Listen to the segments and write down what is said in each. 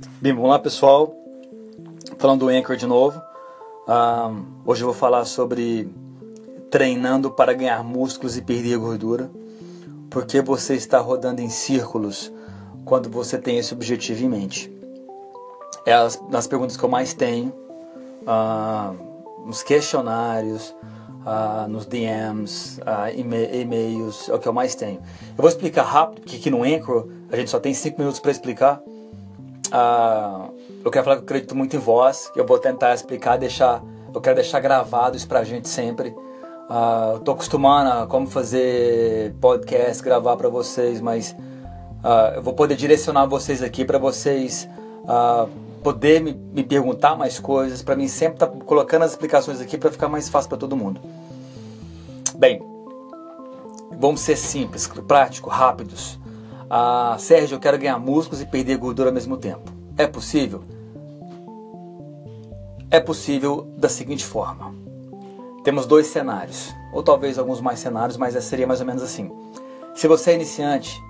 Bem, vamos lá pessoal, falando do Anchor de novo. Um, hoje eu vou falar sobre treinando para ganhar músculos e perder gordura. Porque você está rodando em círculos quando você tem esse objetivo em mente. É as, das perguntas que eu mais tenho, uh, nos questionários, uh, nos DMs, uh, e-mails, é o que eu mais tenho. Eu vou explicar rápido, porque aqui no Anchor a gente só tem 5 minutos para explicar. Uh, eu quero falar que eu acredito muito em voz, que eu vou tentar explicar, deixar, eu quero deixar gravado isso pra gente sempre. Uh, eu tô a como fazer podcast, gravar para vocês, mas uh, eu vou poder direcionar vocês aqui para vocês uh, poder me, me, perguntar mais coisas, para mim sempre tá colocando as explicações aqui para ficar mais fácil para todo mundo. Bem, vamos ser simples, prático, rápidos. Ah, Sérgio, eu quero ganhar músculos e perder gordura ao mesmo tempo. É possível? É possível da seguinte forma. Temos dois cenários, ou talvez alguns mais cenários, mas seria mais ou menos assim. Se você é iniciante,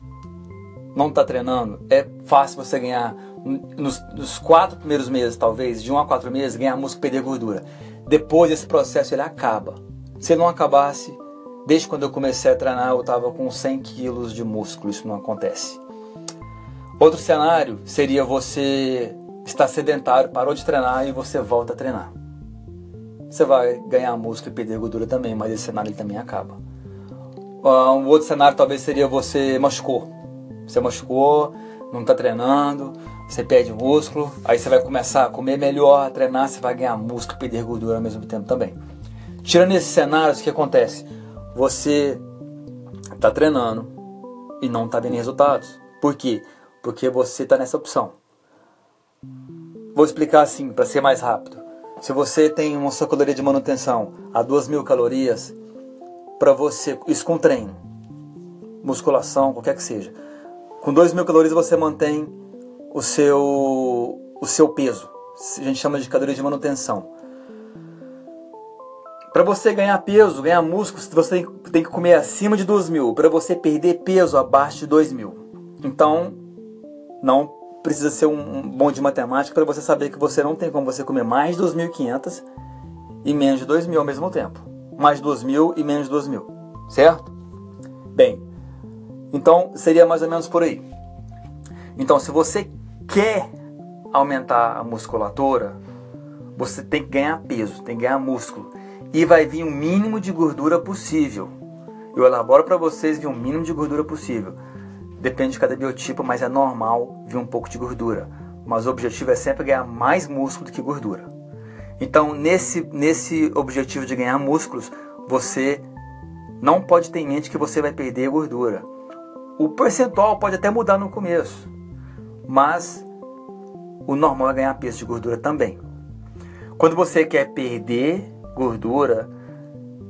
não está treinando, é fácil você ganhar nos, nos, quatro primeiros meses, talvez, de um a quatro meses, ganhar músculo e perder gordura. Depois esse processo ele acaba. Se ele não acabasse, Desde quando eu comecei a treinar, eu estava com 100 quilos de músculo, isso não acontece. Outro cenário seria você estar sedentário, parou de treinar e você volta a treinar. Você vai ganhar músculo e perder gordura também, mas esse cenário também acaba. Ah, um outro cenário talvez seria você machucou. Você machucou, não está treinando, você perde músculo, aí você vai começar a comer melhor, a treinar, você vai ganhar músculo e perder gordura ao mesmo tempo também. Tirando esses cenários, o que acontece? Você está treinando e não está vendo resultados. Por quê? Porque você está nessa opção. Vou explicar assim para ser mais rápido. Se você tem uma sua caloria de manutenção a 2.000 calorias, para você, isso com treino, musculação, qualquer que seja, com 2.000 calorias você mantém o seu, o seu peso. A gente chama de caloria de manutenção. Para você ganhar peso, ganhar músculo, você tem que comer acima de 2 mil. Para você perder peso, abaixo de 2 mil. Então, não precisa ser um bom de matemática para você saber que você não tem como você comer mais de 2.500 e menos de 2 mil ao mesmo tempo. Mais de 2 mil e menos de 2 mil. Certo? Bem, então seria mais ou menos por aí. Então, se você quer aumentar a musculatura, você tem que ganhar peso, tem que ganhar músculo e vai vir o mínimo de gordura possível. Eu elaboro para vocês vir o mínimo de gordura possível. Depende de cada biotipo, mas é normal vir um pouco de gordura. Mas o objetivo é sempre ganhar mais músculo do que gordura. Então, nesse, nesse objetivo de ganhar músculos, você não pode ter em mente que você vai perder gordura. O percentual pode até mudar no começo, mas o normal é ganhar peso de gordura também. Quando você quer perder gordura,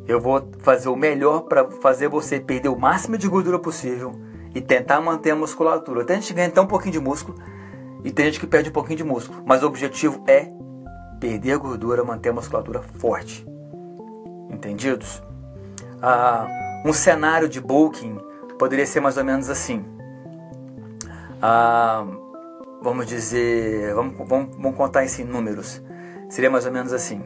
eu vou fazer o melhor para fazer você perder o máximo de gordura possível e tentar manter a musculatura. Tem gente que ganha até um pouquinho de músculo e tem gente que perde um pouquinho de músculo, mas o objetivo é perder a gordura, manter a musculatura forte. Entendidos? Ah, um cenário de bulking poderia ser mais ou menos assim. Ah, vamos dizer, vamos, vamos, vamos contar isso em números. Seria mais ou menos assim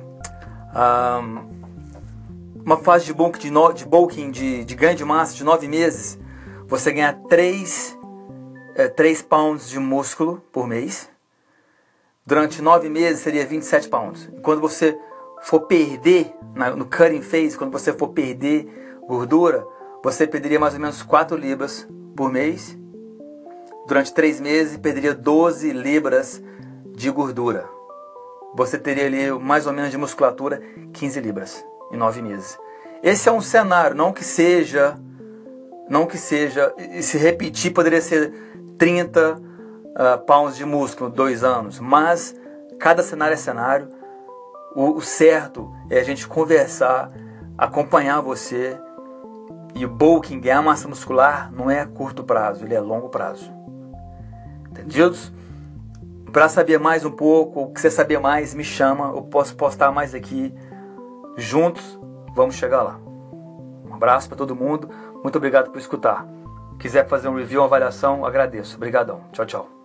uma fase de bulking de, no, de, bulking de, de ganho de massa de 9 meses, você ganha 3, é, 3 pounds de músculo por mês. Durante 9 meses seria 27 pounds. E quando você for perder, na, no cutting phase, quando você for perder gordura, você perderia mais ou menos 4 libras por mês. Durante 3 meses perderia 12 libras de gordura você teria ali mais ou menos de musculatura 15 libras em 9 meses. Esse é um cenário, não que seja, não que seja, e se repetir poderia ser 30 uh, ah, pounds de músculo, dois anos, mas cada cenário é cenário. O, o certo é a gente conversar, acompanhar você. E o bulking, ganhar massa muscular, não é curto prazo, ele é longo prazo. Entendidos? Para saber mais um pouco, o que você saber mais, me chama, eu posso postar mais aqui. Juntos, vamos chegar lá. Um abraço para todo mundo, muito obrigado por escutar. Quiser fazer um review, uma avaliação, agradeço. Obrigadão. Tchau, tchau.